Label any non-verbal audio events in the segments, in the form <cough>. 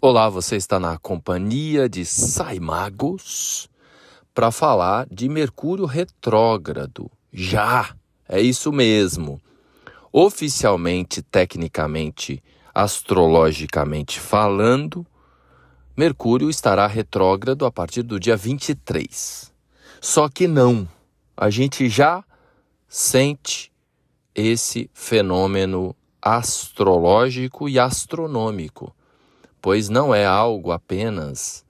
Olá, você está na companhia de Saimagos para falar de Mercúrio retrógrado. Já, é isso mesmo. Oficialmente, tecnicamente, astrologicamente falando, Mercúrio estará retrógrado a partir do dia 23. Só que não, a gente já sente esse fenômeno astrológico e astronômico pois não é algo apenas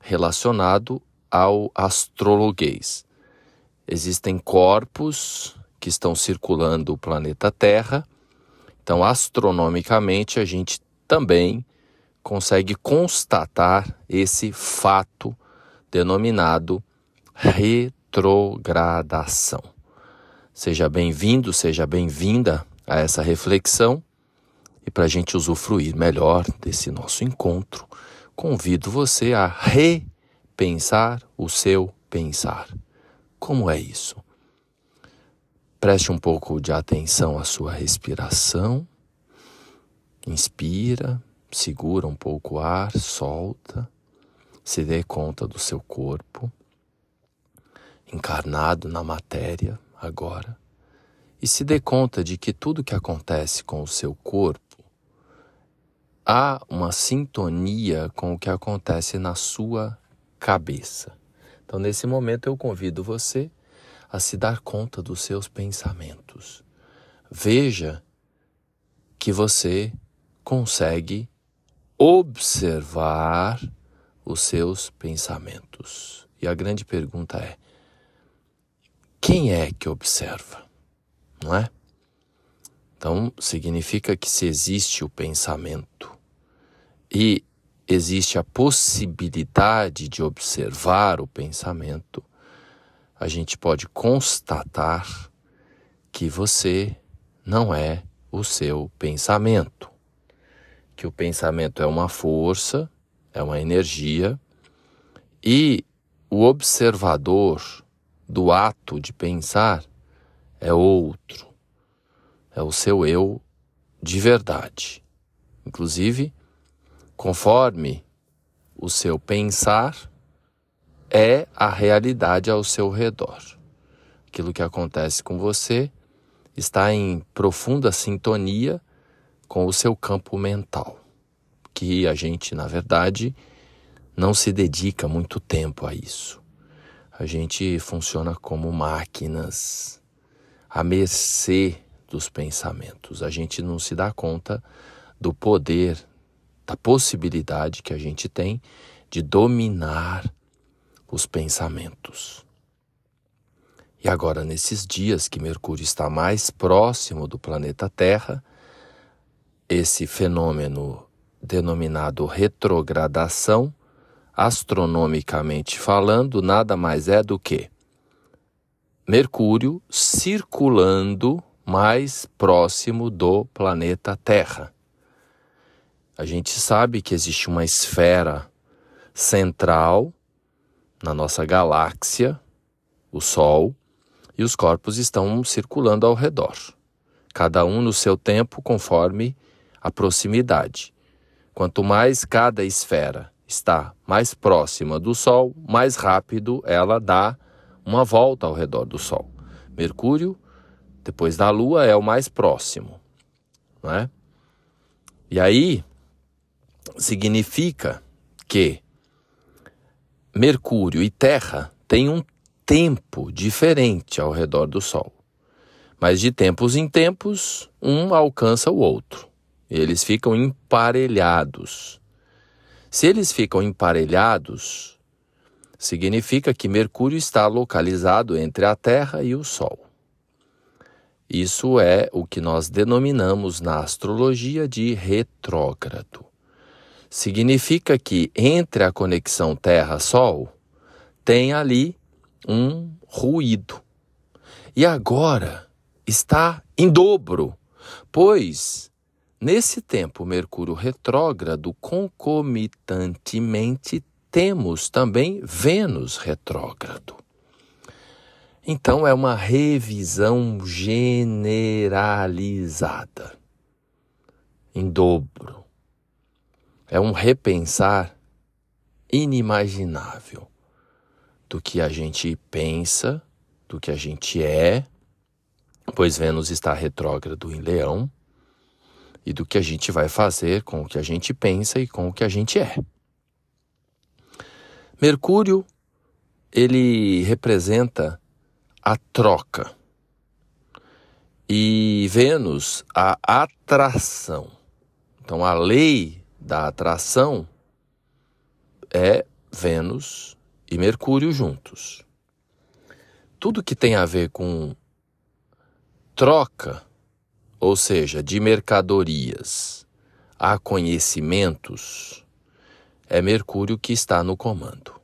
relacionado ao astrologuês. Existem corpos que estão circulando o planeta Terra, então astronomicamente a gente também consegue constatar esse fato denominado retrogradação. Seja bem-vindo, seja bem-vinda a essa reflexão e para a gente usufruir melhor desse nosso encontro, convido você a repensar o seu pensar. Como é isso? Preste um pouco de atenção à sua respiração. Inspira, segura um pouco o ar, solta, se dê conta do seu corpo, encarnado na matéria agora, e se dê conta de que tudo que acontece com o seu corpo há uma sintonia com o que acontece na sua cabeça. Então, nesse momento, eu convido você a se dar conta dos seus pensamentos. Veja que você consegue observar os seus pensamentos. E a grande pergunta é: quem é que observa? Não é? Então, significa que se existe o pensamento e existe a possibilidade de observar o pensamento, a gente pode constatar que você não é o seu pensamento. Que o pensamento é uma força, é uma energia, e o observador do ato de pensar é outro é o seu eu de verdade. Inclusive, conforme o seu pensar é a realidade ao seu redor. Aquilo que acontece com você está em profunda sintonia com o seu campo mental, que a gente, na verdade, não se dedica muito tempo a isso. A gente funciona como máquinas à mercê dos pensamentos. A gente não se dá conta do poder, da possibilidade que a gente tem de dominar os pensamentos. E agora, nesses dias que Mercúrio está mais próximo do planeta Terra, esse fenômeno denominado retrogradação, astronomicamente falando, nada mais é do que Mercúrio circulando mais próximo do planeta Terra. A gente sabe que existe uma esfera central na nossa galáxia, o Sol, e os corpos estão circulando ao redor, cada um no seu tempo conforme a proximidade. Quanto mais cada esfera está mais próxima do Sol, mais rápido ela dá uma volta ao redor do Sol. Mercúrio depois da Lua é o mais próximo, não é? E aí significa que Mercúrio e Terra têm um tempo diferente ao redor do Sol. Mas de tempos em tempos, um alcança o outro. Eles ficam emparelhados. Se eles ficam emparelhados, significa que Mercúrio está localizado entre a Terra e o Sol. Isso é o que nós denominamos na astrologia de retrógrado. Significa que entre a conexão Terra-Sol tem ali um ruído. E agora está em dobro, pois nesse tempo Mercúrio retrógrado, concomitantemente temos também Vênus retrógrado. Então, é uma revisão generalizada, em dobro. É um repensar inimaginável do que a gente pensa, do que a gente é, pois Vênus está retrógrado em Leão, e do que a gente vai fazer com o que a gente pensa e com o que a gente é. Mercúrio, ele representa a troca. E Vênus, a atração. Então, a lei da atração é Vênus e Mercúrio juntos. Tudo que tem a ver com troca, ou seja, de mercadorias a conhecimentos, é Mercúrio que está no comando.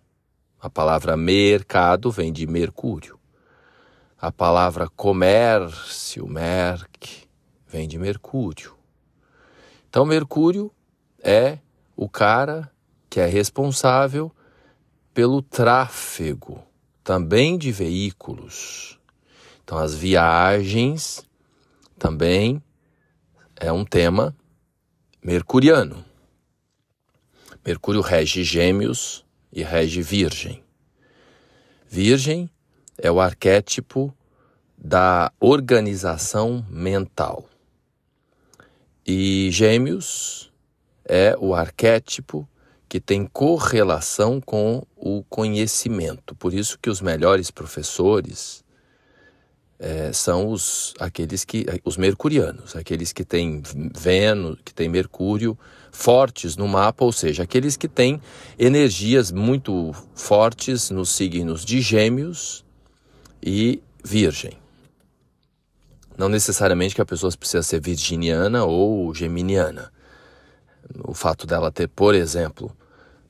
A palavra mercado vem de Mercúrio. A palavra comércio, merc, vem de Mercúrio. Então, Mercúrio é o cara que é responsável pelo tráfego também de veículos. Então, as viagens também é um tema mercuriano. Mercúrio rege Gêmeos e rege Virgem. Virgem é o arquétipo da organização mental. E Gêmeos é o arquétipo que tem correlação com o conhecimento. Por isso que os melhores professores é, são os aqueles que os mercurianos, aqueles que têm Vênus, que têm Mercúrio fortes no mapa, ou seja, aqueles que têm energias muito fortes nos signos de Gêmeos e Virgem. Não necessariamente que a pessoa precisa ser virginiana ou geminiana. O fato dela ter, por exemplo,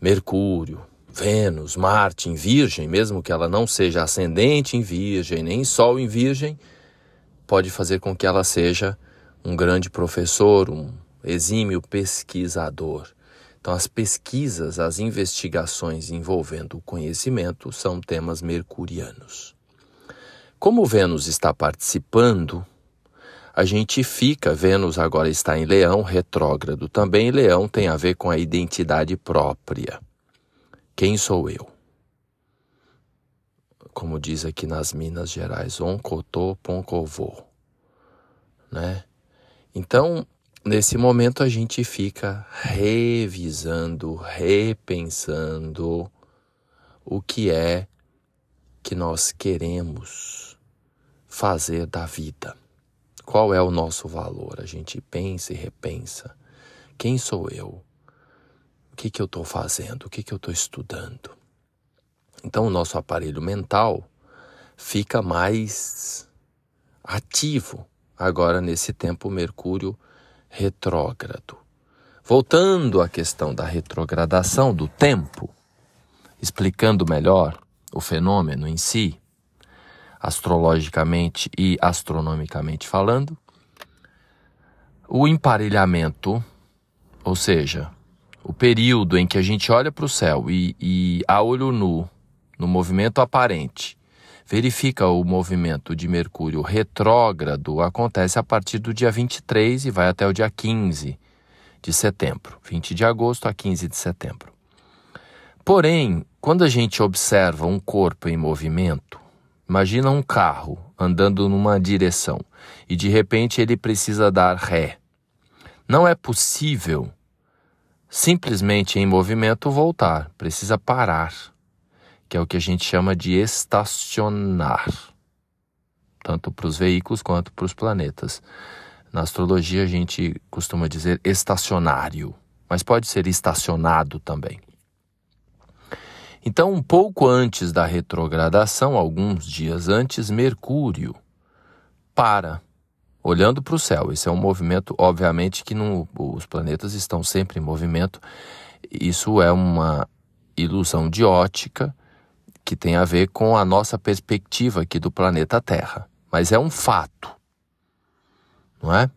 Mercúrio, Vênus, Marte em Virgem, mesmo que ela não seja ascendente em Virgem, nem Sol em Virgem, pode fazer com que ela seja um grande professor, um exímio pesquisador. Então, as pesquisas, as investigações envolvendo o conhecimento são temas mercurianos. Como Vênus está participando, a gente fica, Vênus agora está em Leão, retrógrado também. Leão tem a ver com a identidade própria. Quem sou eu? Como diz aqui nas Minas Gerais, oncotô poncovô, né? Então, nesse momento a gente fica revisando, repensando o que é que nós queremos fazer da vida. Qual é o nosso valor? A gente pensa e repensa. Quem sou eu? que, que eu estou fazendo, o que, que eu estou estudando. Então, o nosso aparelho mental fica mais ativo agora nesse tempo Mercúrio retrógrado. Voltando à questão da retrogradação do tempo, explicando melhor o fenômeno em si, astrologicamente e astronomicamente falando, o emparelhamento, ou seja, o período em que a gente olha para o céu e, e a olho nu, no movimento aparente, verifica o movimento de Mercúrio retrógrado, acontece a partir do dia 23 e vai até o dia 15 de setembro, 20 de agosto a 15 de setembro. Porém, quando a gente observa um corpo em movimento, imagina um carro andando numa direção e de repente ele precisa dar ré. Não é possível simplesmente em movimento voltar, precisa parar, que é o que a gente chama de estacionar, tanto para os veículos quanto para os planetas. Na astrologia a gente costuma dizer estacionário, mas pode ser estacionado também. Então, um pouco antes da retrogradação, alguns dias antes, Mercúrio para olhando para o céu. Esse é um movimento, obviamente, que não, os planetas estão sempre em movimento. Isso é uma ilusão de ótica que tem a ver com a nossa perspectiva aqui do planeta Terra. Mas é um fato, não é?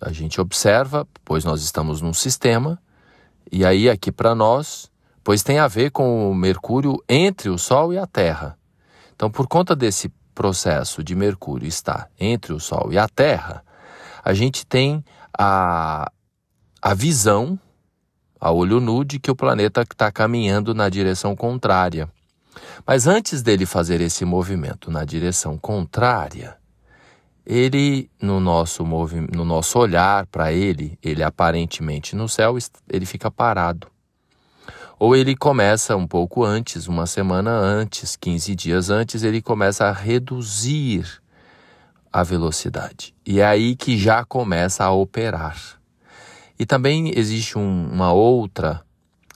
A gente observa, pois nós estamos num sistema, e aí aqui para nós, pois tem a ver com o Mercúrio entre o Sol e a Terra. Então, por conta desse processo de Mercúrio está entre o Sol e a Terra, a gente tem a, a visão, a olho nu de que o planeta está caminhando na direção contrária. Mas antes dele fazer esse movimento na direção contrária, ele no nosso no nosso olhar para ele, ele aparentemente no céu, ele fica parado. Ou ele começa um pouco antes, uma semana antes, 15 dias antes, ele começa a reduzir a velocidade. E é aí que já começa a operar. E também existe um, uma outra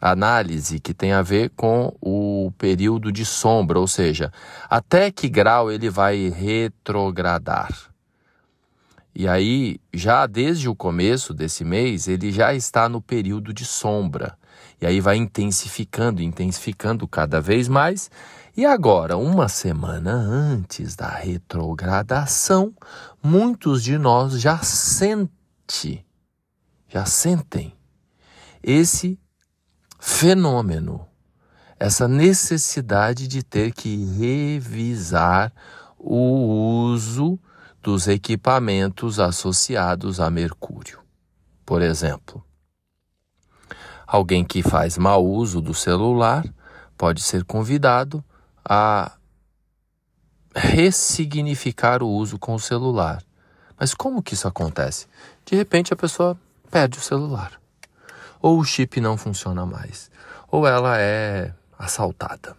análise que tem a ver com o período de sombra, ou seja, até que grau ele vai retrogradar. E aí, já desde o começo desse mês, ele já está no período de sombra. E aí vai intensificando, intensificando cada vez mais. E agora, uma semana antes da retrogradação, muitos de nós já sente, já sentem esse fenômeno, essa necessidade de ter que revisar o uso dos equipamentos associados a Mercúrio. Por exemplo, alguém que faz mau uso do celular pode ser convidado a ressignificar o uso com o celular. Mas como que isso acontece? De repente a pessoa perde o celular ou o chip não funciona mais, ou ela é assaltada,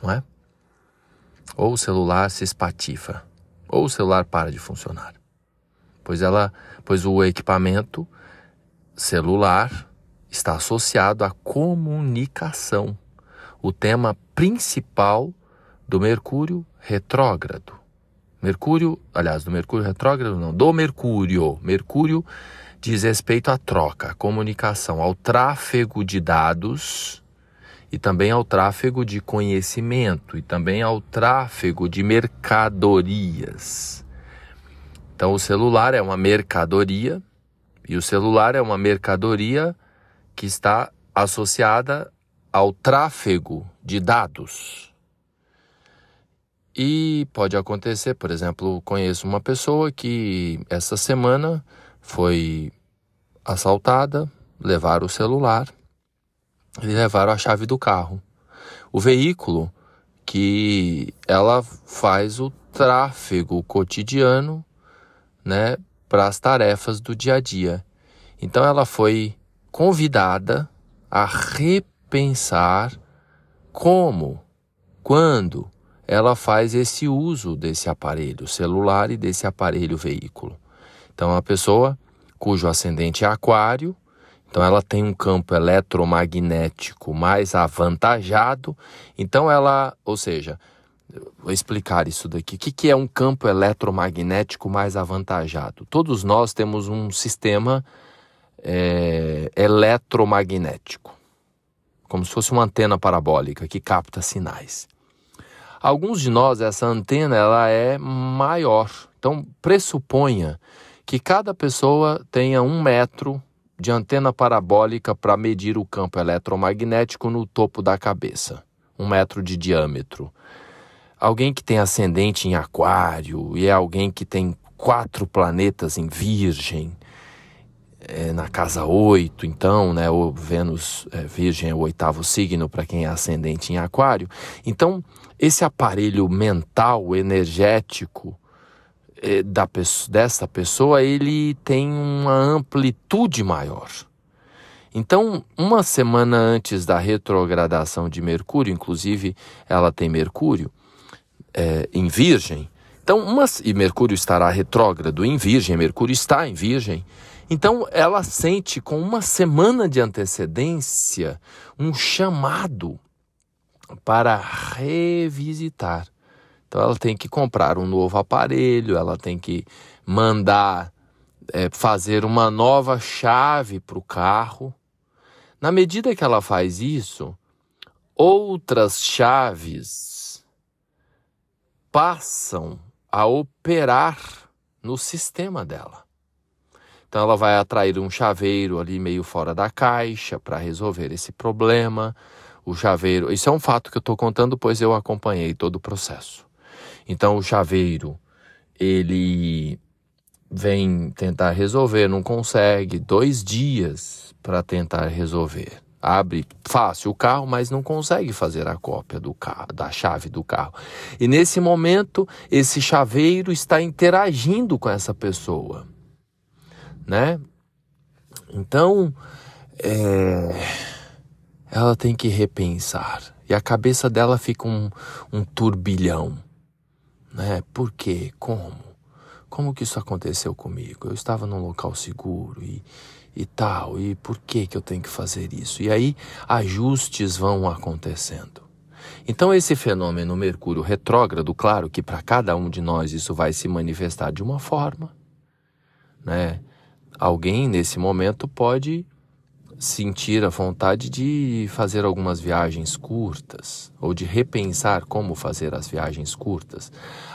não é? Ou o celular se espatifa, ou o celular para de funcionar. Pois ela, pois o equipamento celular está associado à comunicação, o tema principal do Mercúrio retrógrado. Mercúrio, aliás, do Mercúrio retrógrado não, do Mercúrio. Mercúrio diz respeito à troca, à comunicação, ao tráfego de dados e também ao tráfego de conhecimento e também ao tráfego de mercadorias. Então, o celular é uma mercadoria e o celular é uma mercadoria que está associada ao tráfego de dados. E pode acontecer, por exemplo, conheço uma pessoa que essa semana foi assaltada, levaram o celular e levaram a chave do carro. O veículo que ela faz o tráfego cotidiano, né, para as tarefas do dia a dia. Então ela foi convidada a repensar como, quando ela faz esse uso desse aparelho celular e desse aparelho veículo. Então a pessoa cujo ascendente é aquário, então ela tem um campo eletromagnético mais avantajado. Então ela, ou seja, vou explicar isso daqui. O que, é um campo eletromagnético mais avantajado? Todos nós temos um sistema é, eletromagnético, como se fosse uma antena parabólica que capta sinais. Alguns de nós essa antena ela é maior, então pressuponha que cada pessoa tenha um metro de antena parabólica para medir o campo eletromagnético no topo da cabeça, um metro de diâmetro. Alguém que tem ascendente em Aquário e é alguém que tem quatro planetas em Virgem, é, na casa 8, então, né, o Vênus é, Virgem é o oitavo signo para quem é ascendente em Aquário. Então, esse aparelho mental, energético, é, da, dessa pessoa, ele tem uma amplitude maior. Então, uma semana antes da retrogradação de Mercúrio, inclusive ela tem Mercúrio é, em Virgem, então, uma, e Mercúrio estará retrógrado em Virgem, Mercúrio está em Virgem. Então, ela sente com uma semana de antecedência um chamado para revisitar então ela tem que comprar um novo aparelho, ela tem que mandar é, fazer uma nova chave para o carro. Na medida que ela faz isso, outras chaves passam a operar no sistema dela. Então ela vai atrair um chaveiro ali meio fora da caixa para resolver esse problema. O chaveiro, isso é um fato que eu estou contando, pois eu acompanhei todo o processo. Então o chaveiro, ele vem tentar resolver, não consegue, dois dias para tentar resolver. Abre fácil o carro, mas não consegue fazer a cópia do carro, da chave do carro. E nesse momento, esse chaveiro está interagindo com essa pessoa, né? Então, é, ela tem que repensar. E a cabeça dela fica um, um turbilhão. Né? Por quê? Como? Como que isso aconteceu comigo? Eu estava num local seguro e, e tal, e por que, que eu tenho que fazer isso? E aí ajustes vão acontecendo. Então, esse fenômeno Mercúrio retrógrado, claro que para cada um de nós isso vai se manifestar de uma forma. Né? Alguém nesse momento pode sentir a vontade de fazer algumas viagens curtas ou de repensar como fazer as viagens curtas.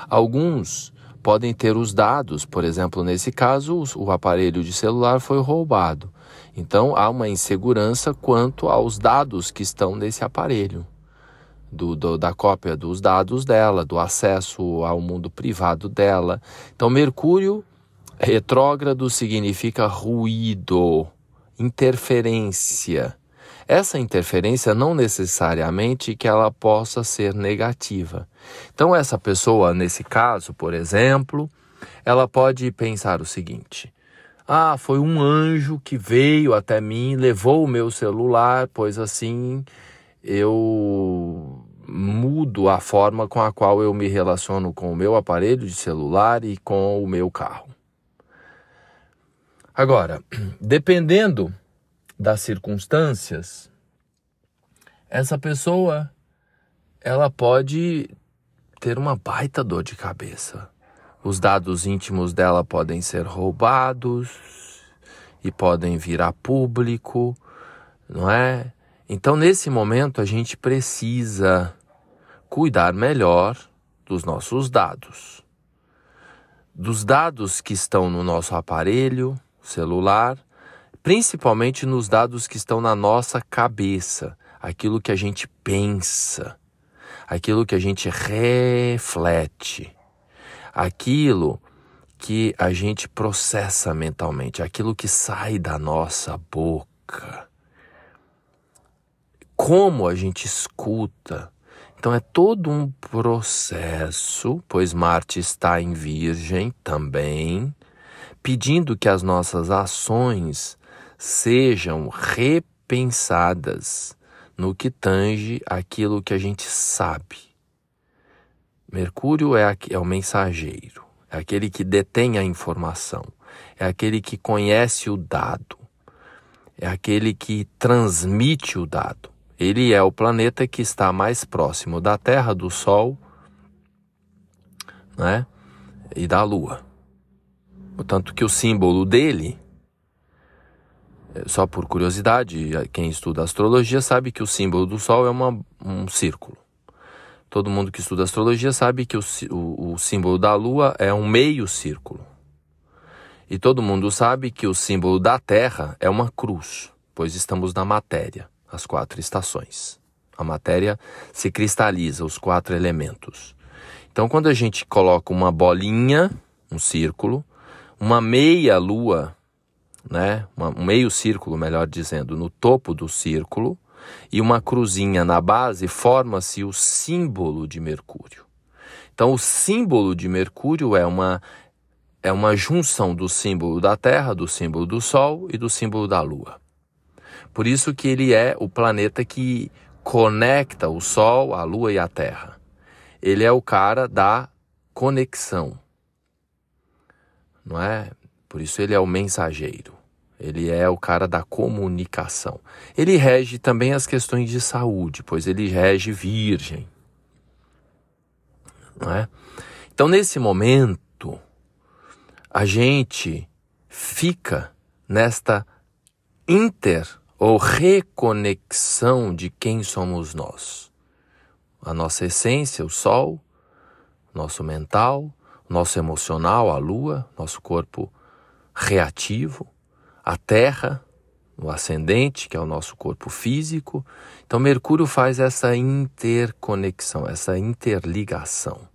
Alguns podem ter os dados, por exemplo, nesse caso, o aparelho de celular foi roubado. Então há uma insegurança quanto aos dados que estão nesse aparelho. Do, do, da cópia dos dados dela, do acesso ao mundo privado dela. Então, Mercúrio retrógrado significa ruído interferência. Essa interferência não necessariamente que ela possa ser negativa. Então essa pessoa, nesse caso, por exemplo, ela pode pensar o seguinte: ah, foi um anjo que veio até mim, levou o meu celular, pois assim eu mudo a forma com a qual eu me relaciono com o meu aparelho de celular e com o meu carro. Agora, <clears throat> dependendo das circunstâncias, essa pessoa ela pode ter uma baita dor de cabeça. Os dados íntimos dela podem ser roubados e podem vir a público, não é? Então, nesse momento, a gente precisa cuidar melhor dos nossos dados. Dos dados que estão no nosso aparelho, celular, principalmente nos dados que estão na nossa cabeça, aquilo que a gente pensa, aquilo que a gente reflete, aquilo que a gente processa mentalmente, aquilo que sai da nossa boca. Como a gente escuta. Então é todo um processo, pois Marte está em Virgem também, pedindo que as nossas ações sejam repensadas no que tange aquilo que a gente sabe. Mercúrio é, é o mensageiro, é aquele que detém a informação, é aquele que conhece o dado, é aquele que transmite o dado. Ele é o planeta que está mais próximo da Terra, do Sol né? e da Lua. Tanto que o símbolo dele, só por curiosidade, quem estuda astrologia sabe que o símbolo do Sol é uma, um círculo. Todo mundo que estuda astrologia sabe que o, o, o símbolo da Lua é um meio círculo. E todo mundo sabe que o símbolo da Terra é uma cruz, pois estamos na matéria, as quatro estações. A matéria se cristaliza, os quatro elementos. Então, quando a gente coloca uma bolinha, um círculo, uma meia lua, né, um meio círculo, melhor dizendo, no topo do círculo e uma cruzinha na base, forma-se o símbolo de Mercúrio. Então, o símbolo de Mercúrio é uma é uma junção do símbolo da Terra, do símbolo do Sol e do símbolo da Lua. Por isso que ele é o planeta que conecta o Sol, a Lua e a Terra. Ele é o cara da conexão não é? Por isso ele é o mensageiro. Ele é o cara da comunicação. Ele rege também as questões de saúde, pois ele rege virgem. Não é? Então, nesse momento, a gente fica nesta inter ou reconexão de quem somos nós. A nossa essência, o sol, nosso mental, nosso emocional, a lua, nosso corpo reativo, a terra, o ascendente, que é o nosso corpo físico. Então, Mercúrio faz essa interconexão, essa interligação.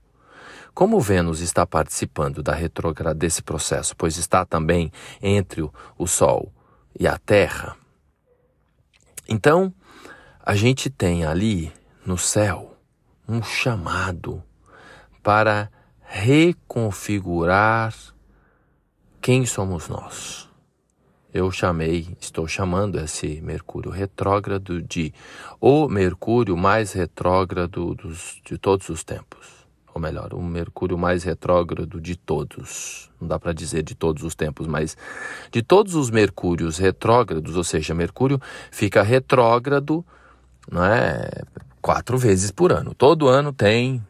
Como Vênus está participando da retrograda desse processo, pois está também entre o, o Sol e a Terra, então a gente tem ali no céu um chamado para reconfigurar quem somos nós. Eu chamei, estou chamando esse Mercúrio retrógrado de o Mercúrio mais retrógrado dos, de todos os tempos. Ou melhor, o Mercúrio mais retrógrado de todos. Não dá para dizer de todos os tempos, mas de todos os Mercúrios retrógrados, ou seja, Mercúrio fica retrógrado não é, quatro vezes por ano. Todo ano tem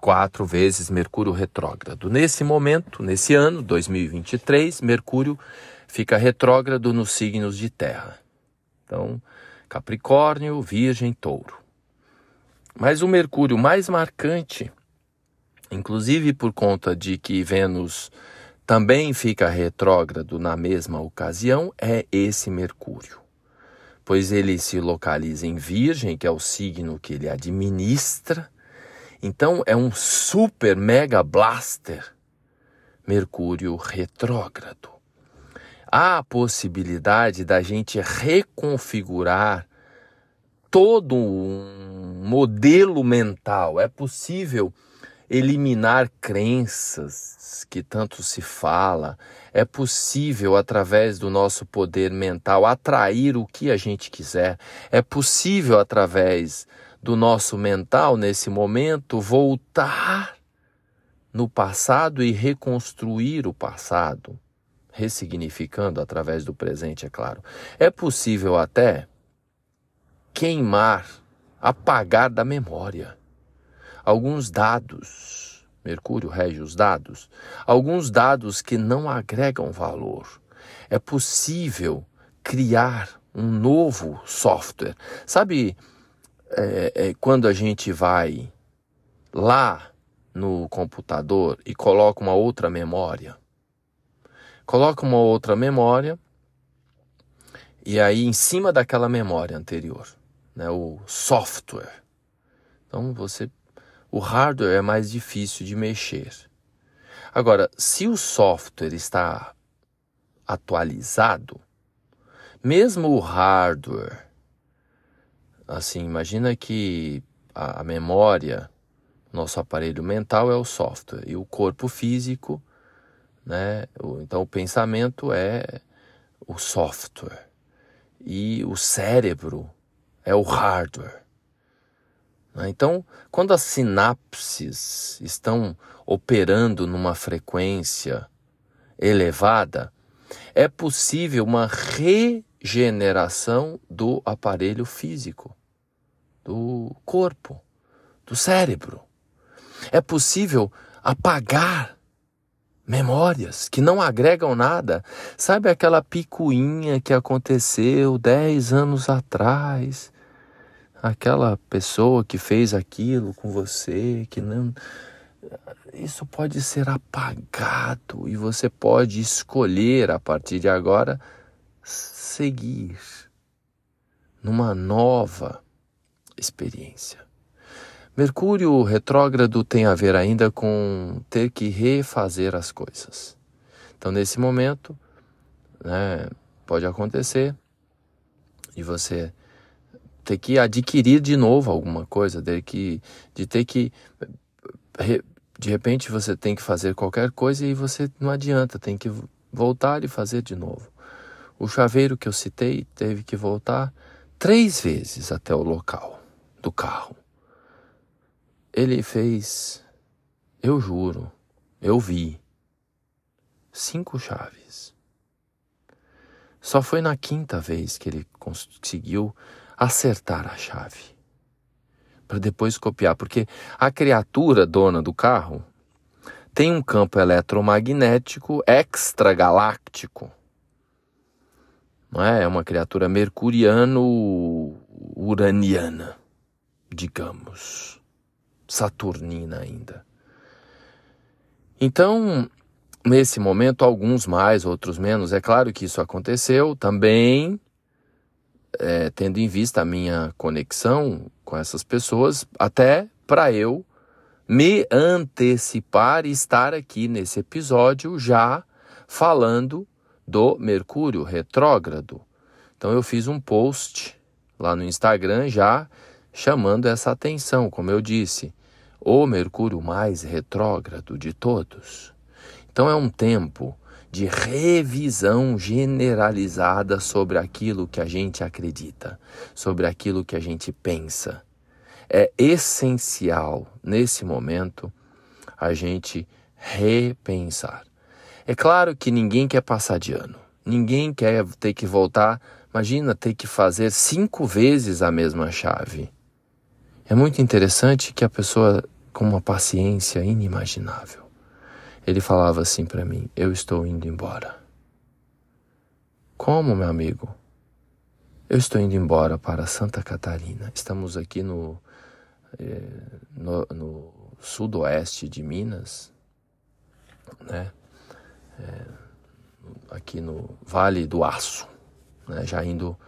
quatro vezes Mercúrio retrógrado. Nesse momento, nesse ano, 2023, Mercúrio fica retrógrado nos signos de terra. Então, Capricórnio, Virgem, Touro. Mas o Mercúrio mais marcante, inclusive por conta de que Vênus também fica retrógrado na mesma ocasião, é esse Mercúrio. Pois ele se localiza em Virgem, que é o signo que ele administra, então é um super mega blaster Mercúrio retrógrado. Há a possibilidade da gente reconfigurar todo um modelo mental. É possível eliminar crenças que tanto se fala. É possível, através do nosso poder mental, atrair o que a gente quiser. É possível, através do nosso mental nesse momento voltar no passado e reconstruir o passado, ressignificando através do presente, é claro. É possível até queimar, apagar da memória alguns dados. Mercúrio rege os dados, alguns dados que não agregam valor. É possível criar um novo software. Sabe é, é, quando a gente vai lá no computador e coloca uma outra memória, coloca uma outra memória e aí em cima daquela memória anterior, né, o software. Então você, o hardware é mais difícil de mexer. Agora, se o software está atualizado, mesmo o hardware Assim, imagina que a, a memória, nosso aparelho mental é o software e o corpo físico, né? Então o pensamento é o software e o cérebro é o hardware. Né? Então, quando as sinapses estão operando numa frequência elevada, é possível uma regeneração do aparelho físico do corpo, do cérebro. É possível apagar memórias que não agregam nada. Sabe aquela picuinha que aconteceu dez anos atrás? Aquela pessoa que fez aquilo com você, que não. Isso pode ser apagado e você pode escolher a partir de agora seguir numa nova experiência. Mercúrio retrógrado tem a ver ainda com ter que refazer as coisas. Então, nesse momento, né, pode acontecer e você ter que adquirir de novo alguma coisa, que, de ter que. De repente você tem que fazer qualquer coisa e você não adianta, tem que voltar e fazer de novo. O chaveiro que eu citei teve que voltar três vezes até o local do carro. Ele fez, eu juro, eu vi, cinco chaves. Só foi na quinta vez que ele conseguiu acertar a chave. Para depois copiar, porque a criatura dona do carro tem um campo eletromagnético extragaláctico. Não é? É uma criatura mercuriano-uraniana digamos, saturnina ainda. Então, nesse momento, alguns mais, outros menos, é claro que isso aconteceu também, é, tendo em vista a minha conexão com essas pessoas, até para eu me antecipar e estar aqui nesse episódio já falando do Mercúrio retrógrado. Então eu fiz um post lá no Instagram já chamando essa atenção, como eu disse, o Mercúrio mais retrógrado de todos. Então é um tempo de revisão generalizada sobre aquilo que a gente acredita, sobre aquilo que a gente pensa. É essencial nesse momento a gente repensar. É claro que ninguém quer passar de ano, ninguém quer ter que voltar Imagina ter que fazer cinco vezes a mesma chave. É muito interessante que a pessoa, com uma paciência inimaginável, ele falava assim para mim: Eu estou indo embora. Como, meu amigo? Eu estou indo embora para Santa Catarina. Estamos aqui no, eh, no, no sudoeste de Minas, né? É, aqui no Vale do Aço né, já indo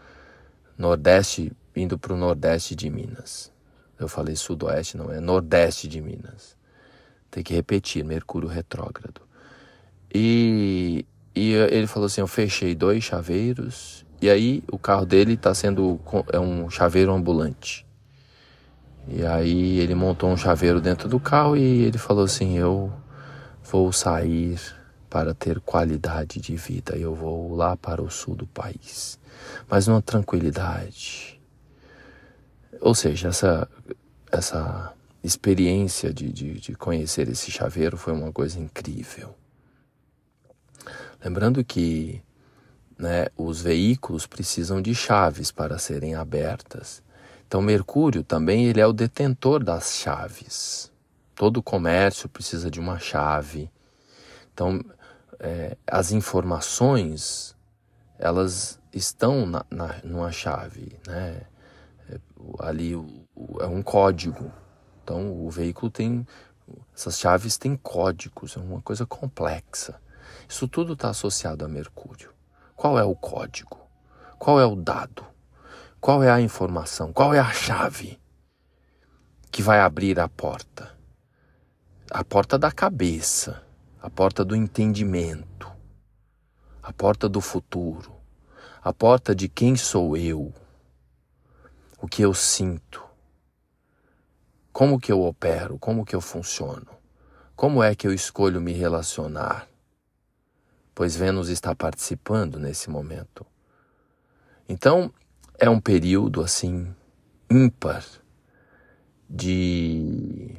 nordeste, indo para o nordeste de Minas. Eu falei sudoeste, não é nordeste de Minas. Tem que repetir, Mercúrio retrógrado. E, e ele falou assim: eu fechei dois chaveiros e aí o carro dele está sendo é um chaveiro ambulante. E aí ele montou um chaveiro dentro do carro e ele falou assim: eu vou sair para ter qualidade de vida. Eu vou lá para o sul do país, mas numa tranquilidade. Ou seja, essa, essa experiência de, de, de conhecer esse chaveiro foi uma coisa incrível. Lembrando que né, os veículos precisam de chaves para serem abertas. Então Mercúrio também ele é o detentor das chaves. Todo comércio precisa de uma chave. Então é, as informações elas estão na, na, numa chave, né? Ali é um código. Então o veículo tem essas chaves têm códigos, é uma coisa complexa. Isso tudo está associado a Mercúrio. Qual é o código? Qual é o dado? Qual é a informação? Qual é a chave que vai abrir a porta? A porta da cabeça a porta do entendimento, a porta do futuro, a porta de quem sou eu, o que eu sinto, como que eu opero, como que eu funciono, como é que eu escolho me relacionar, pois Vênus está participando nesse momento. Então, é um período assim ímpar de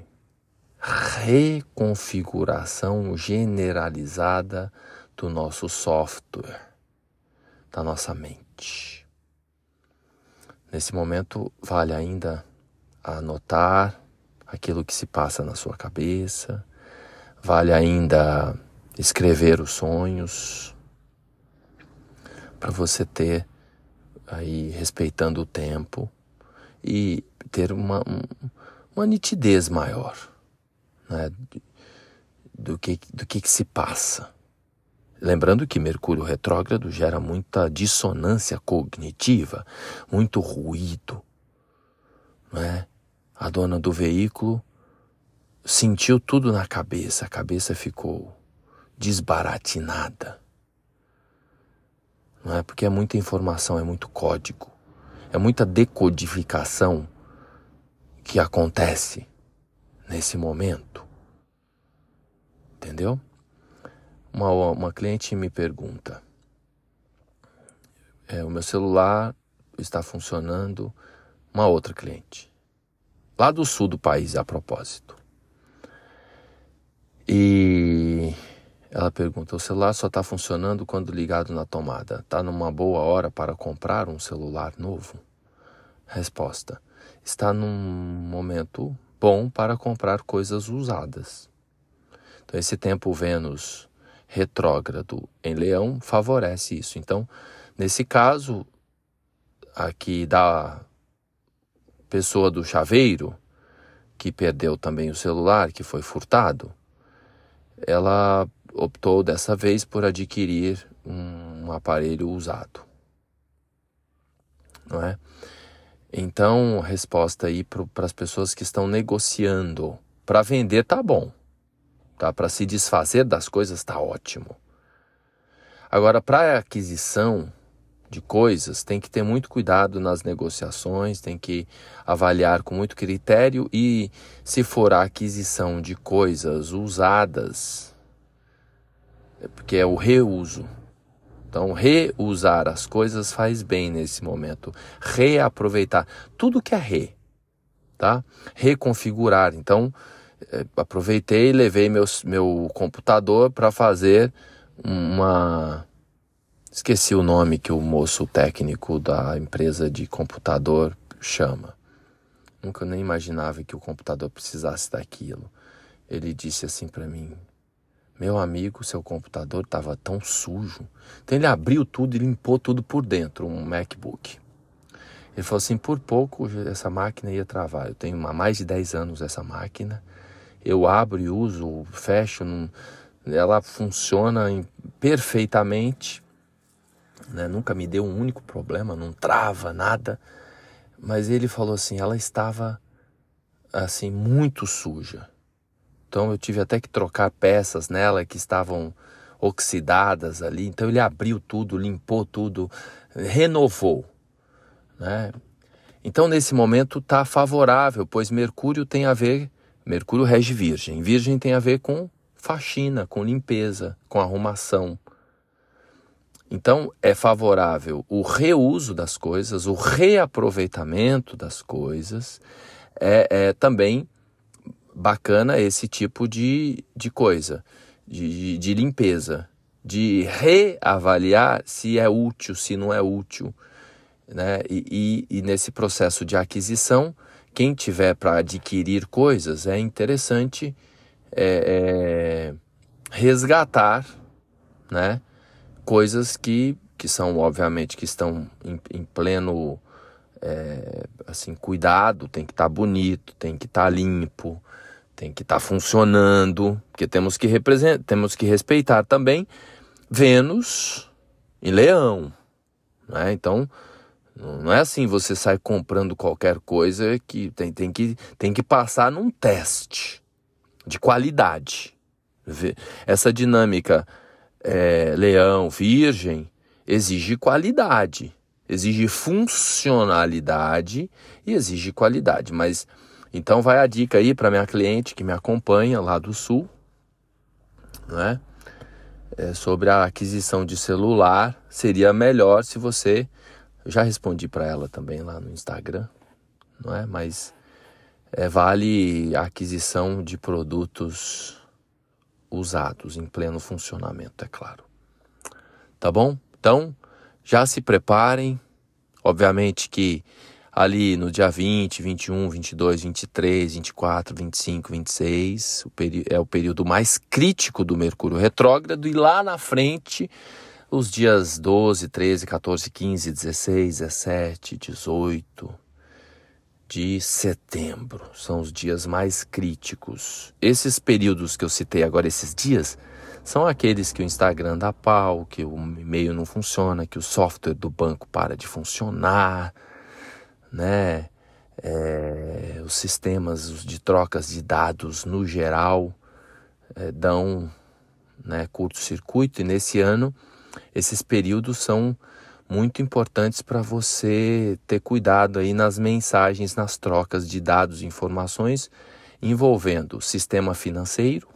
reconfiguração generalizada do nosso software, da nossa mente. Nesse momento, vale ainda anotar aquilo que se passa na sua cabeça, vale ainda escrever os sonhos, para você ter aí respeitando o tempo e ter uma, uma nitidez maior né, do, que, do que, que se passa. Lembrando que Mercúrio retrógrado gera muita dissonância cognitiva, muito ruído. Né? A dona do veículo sentiu tudo na cabeça, a cabeça ficou desbaratinada. Não é porque é muita informação, é muito código, é muita decodificação que acontece nesse momento. Entendeu? Uma, uma cliente me pergunta: é, o meu celular está funcionando. Uma outra cliente, lá do sul do país, a propósito. E ela pergunta: o celular só está funcionando quando ligado na tomada. Está numa boa hora para comprar um celular novo? Resposta: está num momento bom para comprar coisas usadas. Então, esse tempo Vênus retrógrado em Leão favorece isso. Então, nesse caso aqui da pessoa do chaveiro, que perdeu também o celular, que foi furtado, ela optou dessa vez por adquirir um aparelho usado. Não é? Então, resposta aí para as pessoas que estão negociando Para vender tá bom, tá? Para se desfazer das coisas tá ótimo. Agora, para aquisição de coisas, tem que ter muito cuidado nas negociações, tem que avaliar com muito critério e, se for a aquisição de coisas usadas, é porque é o reuso. Então, reusar as coisas faz bem nesse momento. Reaproveitar tudo que é re, tá? Reconfigurar. Então, aproveitei e levei meus, meu computador para fazer uma. Esqueci o nome que o moço técnico da empresa de computador chama. Nunca nem imaginava que o computador precisasse daquilo. Ele disse assim para mim: Meu amigo, seu computador estava tão sujo. Então ele abriu tudo e limpou tudo por dentro, um MacBook. Ele falou assim: por pouco essa máquina ia travar. Eu tenho há mais de 10 anos essa máquina. Eu abro e uso, fecho, não ela funciona perfeitamente, né? nunca me deu um único problema, não trava nada. Mas ele falou assim, ela estava assim muito suja. Então eu tive até que trocar peças nela que estavam oxidadas ali. Então ele abriu tudo, limpou tudo, renovou, né? Então nesse momento está favorável, pois Mercúrio tem a ver, Mercúrio rege Virgem. Virgem tem a ver com faxina, com limpeza, com arrumação. Então, é favorável o reuso das coisas, o reaproveitamento das coisas. É, é também bacana esse tipo de, de coisa, de, de limpeza, de reavaliar se é útil, se não é útil. Né? E, e, e nesse processo de aquisição, quem tiver para adquirir coisas, é interessante é, é, resgatar, né? Coisas que, que são, obviamente, que estão em, em pleno é, assim, cuidado, tem que estar tá bonito, tem que estar tá limpo, tem que estar tá funcionando, porque temos que, temos que respeitar também Vênus e Leão. Né? Então, não é assim você sai comprando qualquer coisa que tem, tem, que tem que passar num teste de qualidade. Essa dinâmica é, leão, virgem, exige qualidade, exige funcionalidade e exige qualidade. Mas então vai a dica aí para minha cliente que me acompanha lá do sul, né? É, sobre a aquisição de celular, seria melhor se você já respondi para ela também lá no Instagram, não é? Mas é, vale a aquisição de produtos usados em pleno funcionamento, é claro. Tá bom? Então, já se preparem. Obviamente que ali no dia 20, 21, 22, 23, 24, 25, 26, o é o período mais crítico do Mercúrio retrógrado e lá na frente os dias 12, 13, 14, 15, 16, 17, 18, de setembro. São os dias mais críticos. Esses períodos que eu citei agora, esses dias, são aqueles que o Instagram dá pau, que o e-mail não funciona, que o software do banco para de funcionar, né? É, os sistemas de trocas de dados no geral é, dão né, curto-circuito e nesse ano esses períodos são muito importantes para você ter cuidado aí nas mensagens, nas trocas de dados e informações envolvendo o sistema financeiro.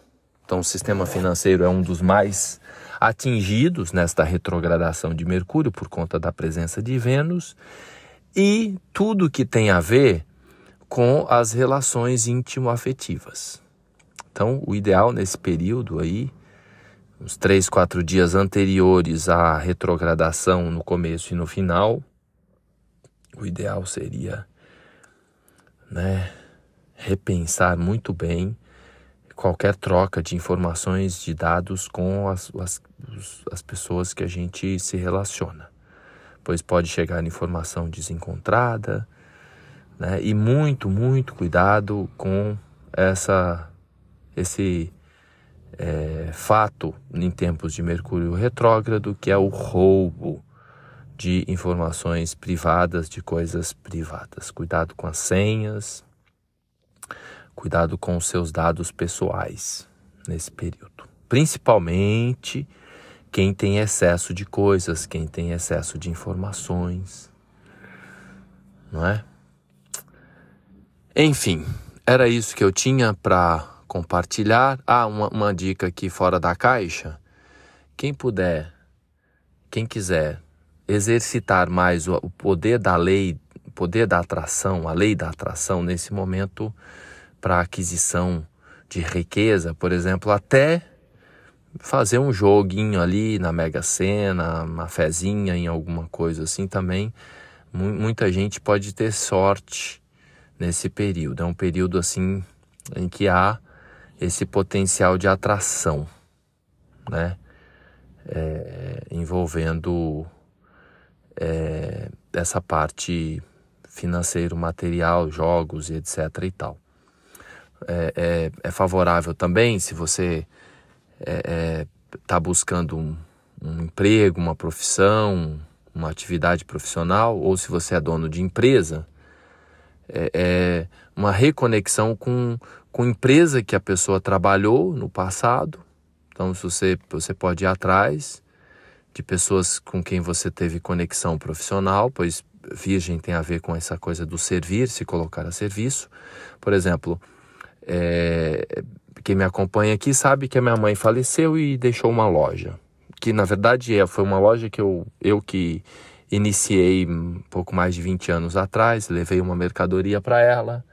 Então, o sistema financeiro é um dos mais atingidos nesta retrogradação de Mercúrio por conta da presença de Vênus e tudo que tem a ver com as relações íntimo-afetivas. Então, o ideal nesse período aí uns três, quatro dias anteriores à retrogradação no começo e no final, o ideal seria né, repensar muito bem qualquer troca de informações, de dados com as, as, as pessoas que a gente se relaciona, pois pode chegar informação desencontrada, né, e muito, muito cuidado com essa, esse é, fato em tempos de Mercúrio retrógrado, que é o roubo de informações privadas, de coisas privadas. Cuidado com as senhas, Cuidado com os seus dados pessoais nesse período. Principalmente quem tem excesso de coisas, quem tem excesso de informações, não é? Enfim, era isso que eu tinha para compartilhar. Ah, uma, uma dica aqui fora da caixa. Quem puder, quem quiser exercitar mais o, o poder da lei, o poder da atração, a lei da atração nesse momento para aquisição de riqueza, por exemplo, até fazer um joguinho ali na Mega Sena, uma fezinha em alguma coisa assim também. Muita gente pode ter sorte nesse período. É um período assim em que há esse potencial de atração, né? É, envolvendo é, essa parte financeiro, material, jogos e etc e tal. É, é, é favorável também se você está é, é, buscando um, um emprego, uma profissão, uma atividade profissional, ou se você é dono de empresa, é, é, uma reconexão com, com empresa que a pessoa trabalhou no passado. Então, se você, você pode ir atrás de pessoas com quem você teve conexão profissional, pois Virgem tem a ver com essa coisa do servir, se colocar a serviço. Por exemplo, é, quem me acompanha aqui sabe que a minha mãe faleceu e deixou uma loja. Que na verdade é, foi uma loja que eu, eu que iniciei um pouco mais de 20 anos atrás, levei uma mercadoria para ela,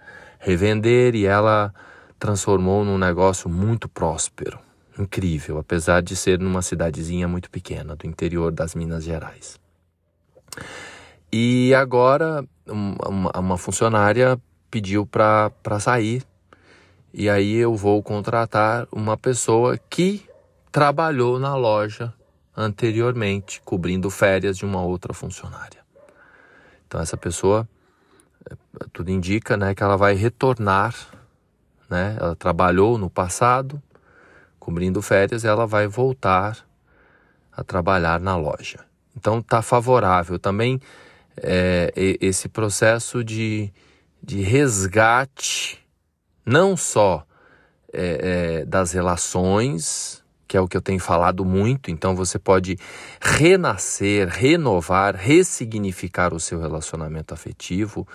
revender e ela transformou num negócio muito próspero, incrível, apesar de ser numa cidadezinha muito pequena do interior das Minas Gerais. E agora uma, uma funcionária pediu para sair e aí eu vou contratar uma pessoa que trabalhou na loja anteriormente, cobrindo férias de uma outra funcionária. Então essa pessoa, tudo indica, né, que ela vai retornar, né? Ela trabalhou no passado, cobrindo férias, ela vai voltar a trabalhar na loja. Então está favorável também é, esse processo de, de resgate não só é, é, das relações, que é o que eu tenho falado muito, então você pode renascer, renovar, ressignificar o seu relacionamento afetivo,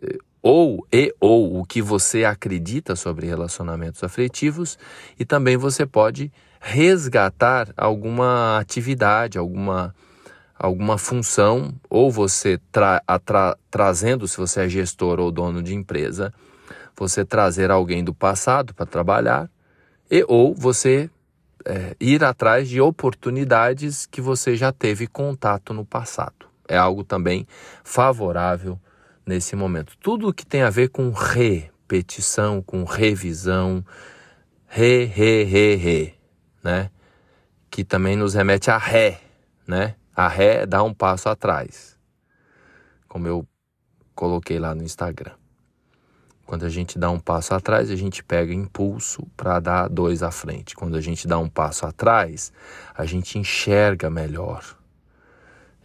é, ou e ou o que você acredita sobre relacionamentos afetivos, e também você pode resgatar alguma atividade, alguma alguma função, ou você tra, trazendo, se você é gestor ou dono de empresa, você trazer alguém do passado para trabalhar e ou você é, ir atrás de oportunidades que você já teve contato no passado. É algo também favorável nesse momento. Tudo que tem a ver com repetição, com revisão, re, re, re, re, né? Que também nos remete a ré, né? A ré dá um passo atrás, como eu coloquei lá no Instagram. Quando a gente dá um passo atrás, a gente pega impulso para dar dois à frente. Quando a gente dá um passo atrás, a gente enxerga melhor.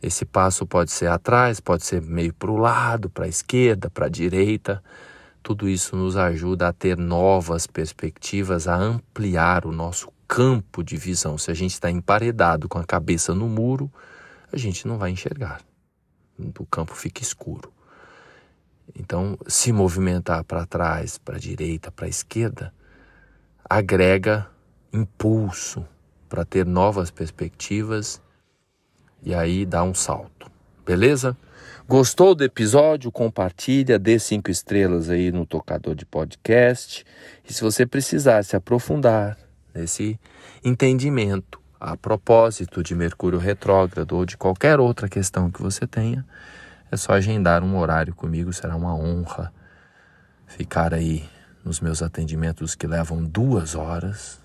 Esse passo pode ser atrás, pode ser meio para o lado, para a esquerda, para a direita. Tudo isso nos ajuda a ter novas perspectivas, a ampliar o nosso campo de visão. Se a gente está emparedado com a cabeça no muro, a gente não vai enxergar. O campo fica escuro. Então, se movimentar para trás, para a direita, para a esquerda, agrega impulso para ter novas perspectivas e aí dá um salto. Beleza? Gostou do episódio? Compartilha, dê cinco estrelas aí no tocador de podcast. E se você precisar se aprofundar nesse entendimento a propósito de Mercúrio retrógrado ou de qualquer outra questão que você tenha, é só agendar um horário comigo, será uma honra ficar aí nos meus atendimentos que levam duas horas.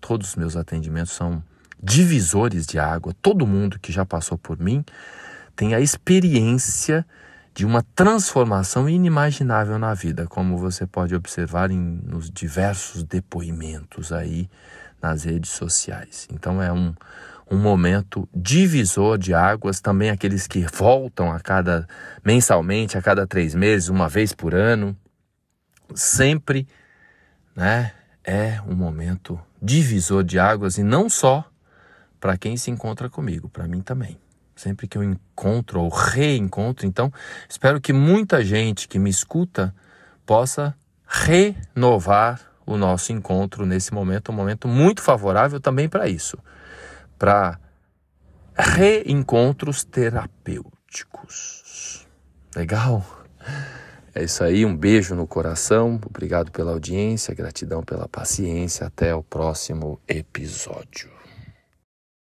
Todos os meus atendimentos são divisores de água. Todo mundo que já passou por mim tem a experiência de uma transformação inimaginável na vida, como você pode observar em, nos diversos depoimentos aí nas redes sociais. Então é um, um momento divisor de águas, também aqueles que voltam a cada mensalmente, a cada três meses, uma vez por ano, sempre, né, é um momento divisor de águas e não só para quem se encontra comigo, para mim também. Sempre que eu encontro ou reencontro, então, espero que muita gente que me escuta possa renovar o nosso encontro nesse momento, um momento muito favorável também para isso, para reencontros terapêuticos. Legal? É isso aí, um beijo no coração, obrigado pela audiência, gratidão pela paciência, até o próximo episódio.